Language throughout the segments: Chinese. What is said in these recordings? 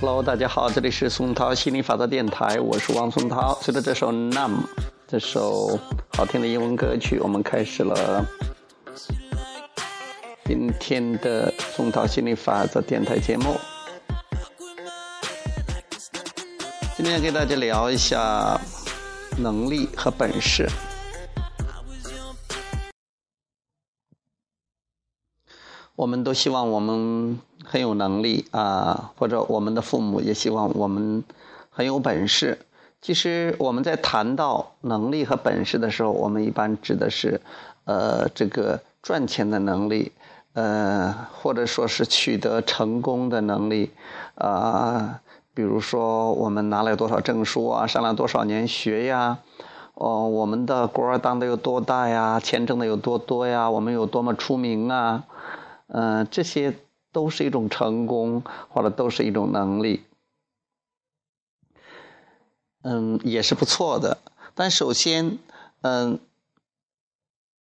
Hello，大家好，这里是松涛心理法则电台，我是王松涛。随着这首《Num》这首好听的英文歌曲，我们开始了今天的松涛心理法则电台节目。今天要给大家聊一下能力和本事。我们都希望我们很有能力啊，或者我们的父母也希望我们很有本事。其实我们在谈到能力和本事的时候，我们一般指的是，呃，这个赚钱的能力，呃，或者说是取得成功的能力，啊，比如说我们拿了多少证书啊，上了多少年学呀，哦，我们的官当的有多大呀，钱挣的有多多呀，我们有多么出名啊。嗯，这些都是一种成功，或者都是一种能力，嗯，也是不错的。但首先，嗯，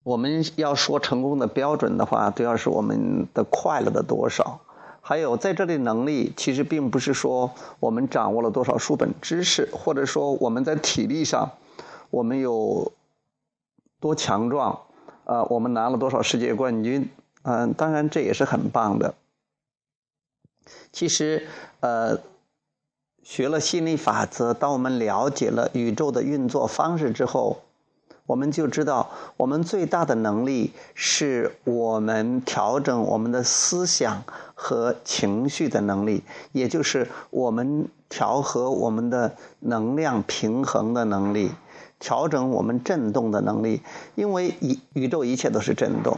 我们要说成功的标准的话，都要是我们的快乐的多少。还有在这里，能力其实并不是说我们掌握了多少书本知识，或者说我们在体力上我们有多强壮，呃，我们拿了多少世界冠军。嗯，当然这也是很棒的。其实，呃，学了心理法则，当我们了解了宇宙的运作方式之后，我们就知道，我们最大的能力是我们调整我们的思想和情绪的能力，也就是我们调和我们的能量平衡的能力，调整我们振动的能力。因为宇宇宙一切都是振动。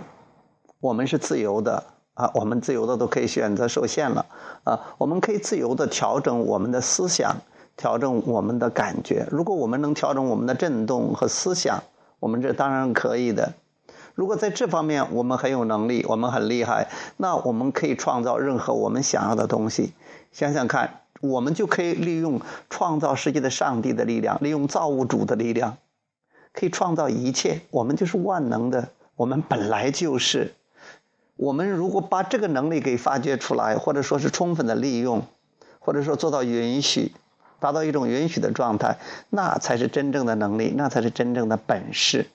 我们是自由的啊，我们自由的都可以选择受限了啊，我们可以自由的调整我们的思想，调整我们的感觉。如果我们能调整我们的振动和思想，我们这当然可以的。如果在这方面我们很有能力，我们很厉害，那我们可以创造任何我们想要的东西。想想看，我们就可以利用创造世界的上帝的力量，利用造物主的力量，可以创造一切。我们就是万能的，我们本来就是。我们如果把这个能力给发掘出来，或者说是充分的利用，或者说做到允许，达到一种允许的状态，那才是真正的能力，那才是真正的本事。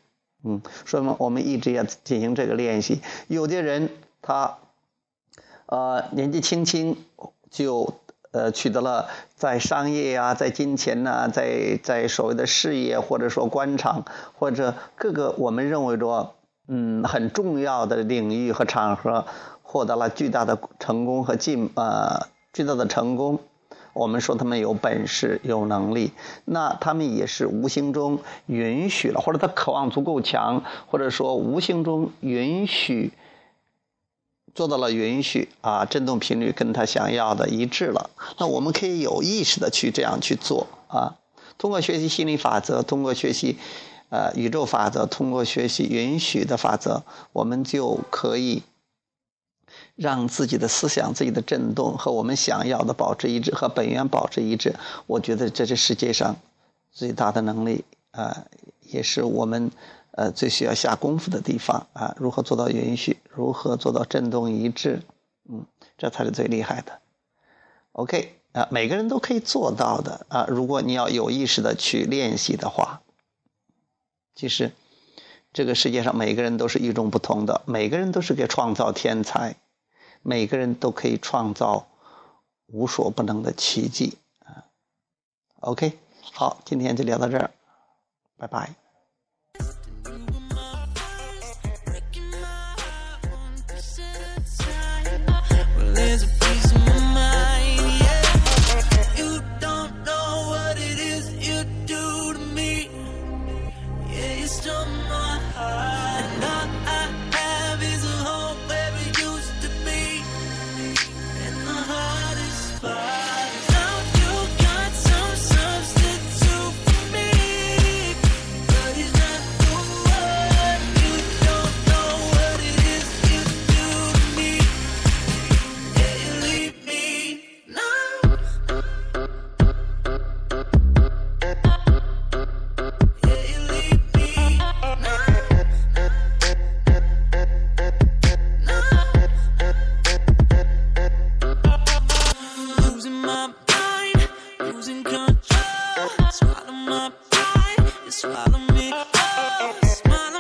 嗯，说明我们一直要进行这个练习。有的人他，呃，年纪轻轻就呃取得了在商业呀、在金钱呐、在在所谓的事业或者说官场或者各个我们认为着。嗯，很重要的领域和场合，获得了巨大的成功和进呃巨大的成功。我们说他们有本事、有能力，那他们也是无形中允许了，或者他渴望足够强，或者说无形中允许做到了允许啊，振动频率跟他想要的一致了。那我们可以有意识的去这样去做啊，通过学习心理法则，通过学习。呃，宇宙法则通过学习允许的法则，我们就可以让自己的思想、自己的振动和我们想要的保持一致，和本源保持一致。我觉得这是世界上最大的能力啊，也是我们呃最需要下功夫的地方啊。如何做到允许？如何做到振动一致？嗯，这才是最厉害的。OK 啊，每个人都可以做到的啊。如果你要有意识的去练习的话。其实，这个世界上每个人都是与众不同的，每个人都是个创造天才，每个人都可以创造无所不能的奇迹啊！OK，好，今天就聊到这儿，拜拜。oh.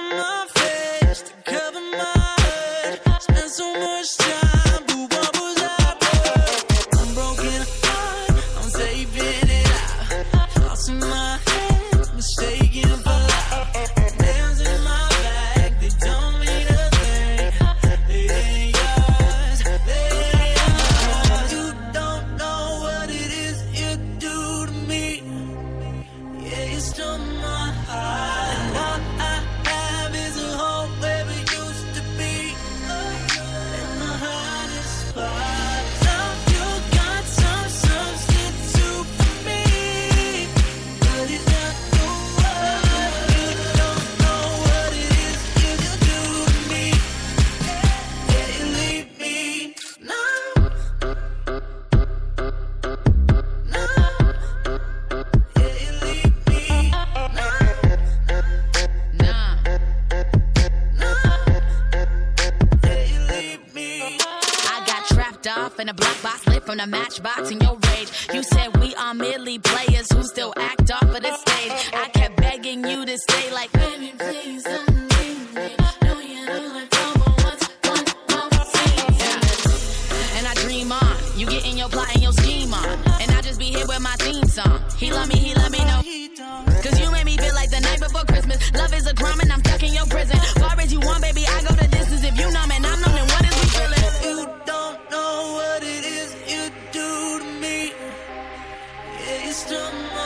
From the matchbox in your rage. You said we are merely players who still act off of the stage. I kept begging you to stay like, baby, please. And I dream on, you get in your plot and your scheme on. And I just be here with my theme song. He love me, he let me know. Cause you made me feel like the night before Christmas. Love is a crime system